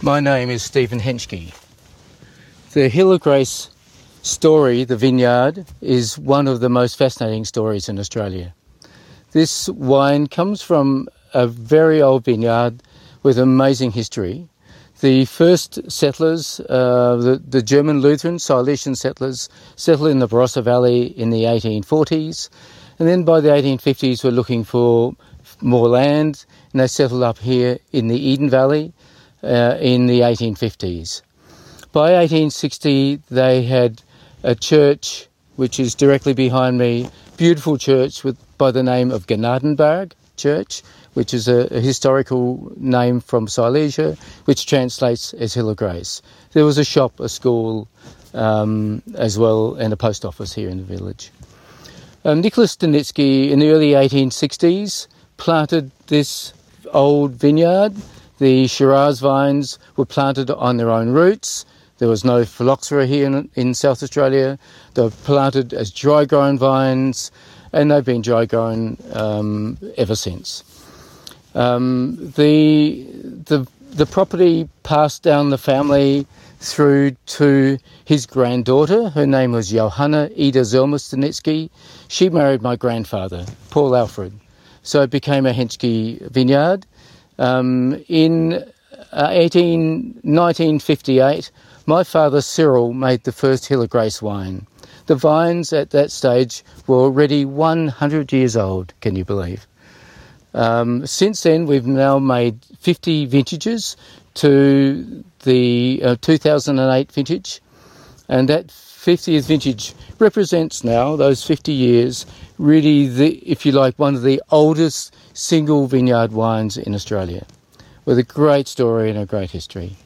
My name is Stephen Henschke. The Hill of Grace story, the vineyard, is one of the most fascinating stories in Australia. This wine comes from a very old vineyard with amazing history. The first settlers, uh, the, the, German Lutheran Silesian settlers, settled in the Barossa Valley in the 1840s. And then by the 1850s, were looking for more land, and they settled up here in the Eden Valley uh, in the 1850s. By 1860, they had a church which is directly behind me, beautiful church with by the name of Gnadenberg Church, which is a, a, historical name from Silesia, which translates as Hill of Grace. There was a shop, a school, um, as well, and a post office here in the village. Um, Nicholas Stanitzki in the early 1860s planted this old vineyard. The Shiraz vines were planted on their own roots. There was no phylloxera here in, in South Australia. They were planted as dry grown vines, and they've been dry grown um, ever since. Um, the, the, the property passed down the family through to his granddaughter. Her name was Johanna Ida Stanitzki. She married my grandfather, Paul Alfred. So it became a Henschke vineyard. Um, in uh, 18, 1958, my father Cyril made the first Hill of Grace wine. The vines at that stage were already 100 years old, can you believe? Um, since then, we've now made 50 vintages to the uh, 2008 vintage, and that 50th vintage represents now those 50 years, really, the, if you like, one of the oldest single vineyard wines in Australia, with a great story and a great history.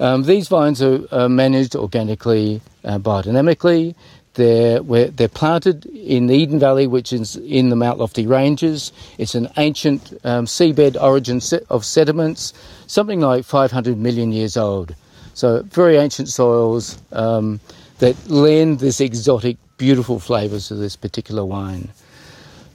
Um, these vines are, are managed organically, uh, biodynamically. They're, they're planted in the Eden Valley, which is in the Mount Lofty Ranges. It's an ancient um, seabed origin of sediments, something like 500 million years old. So, very ancient soils um, that lend this exotic, beautiful flavours to this particular wine.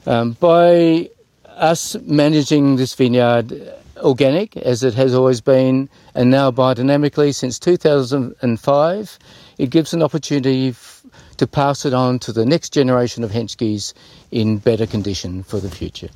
Um, by us managing this vineyard organic, as it has always been, and now biodynamically since 2005, it gives an opportunity f- to pass it on to the next generation of Henschkes in better condition for the future.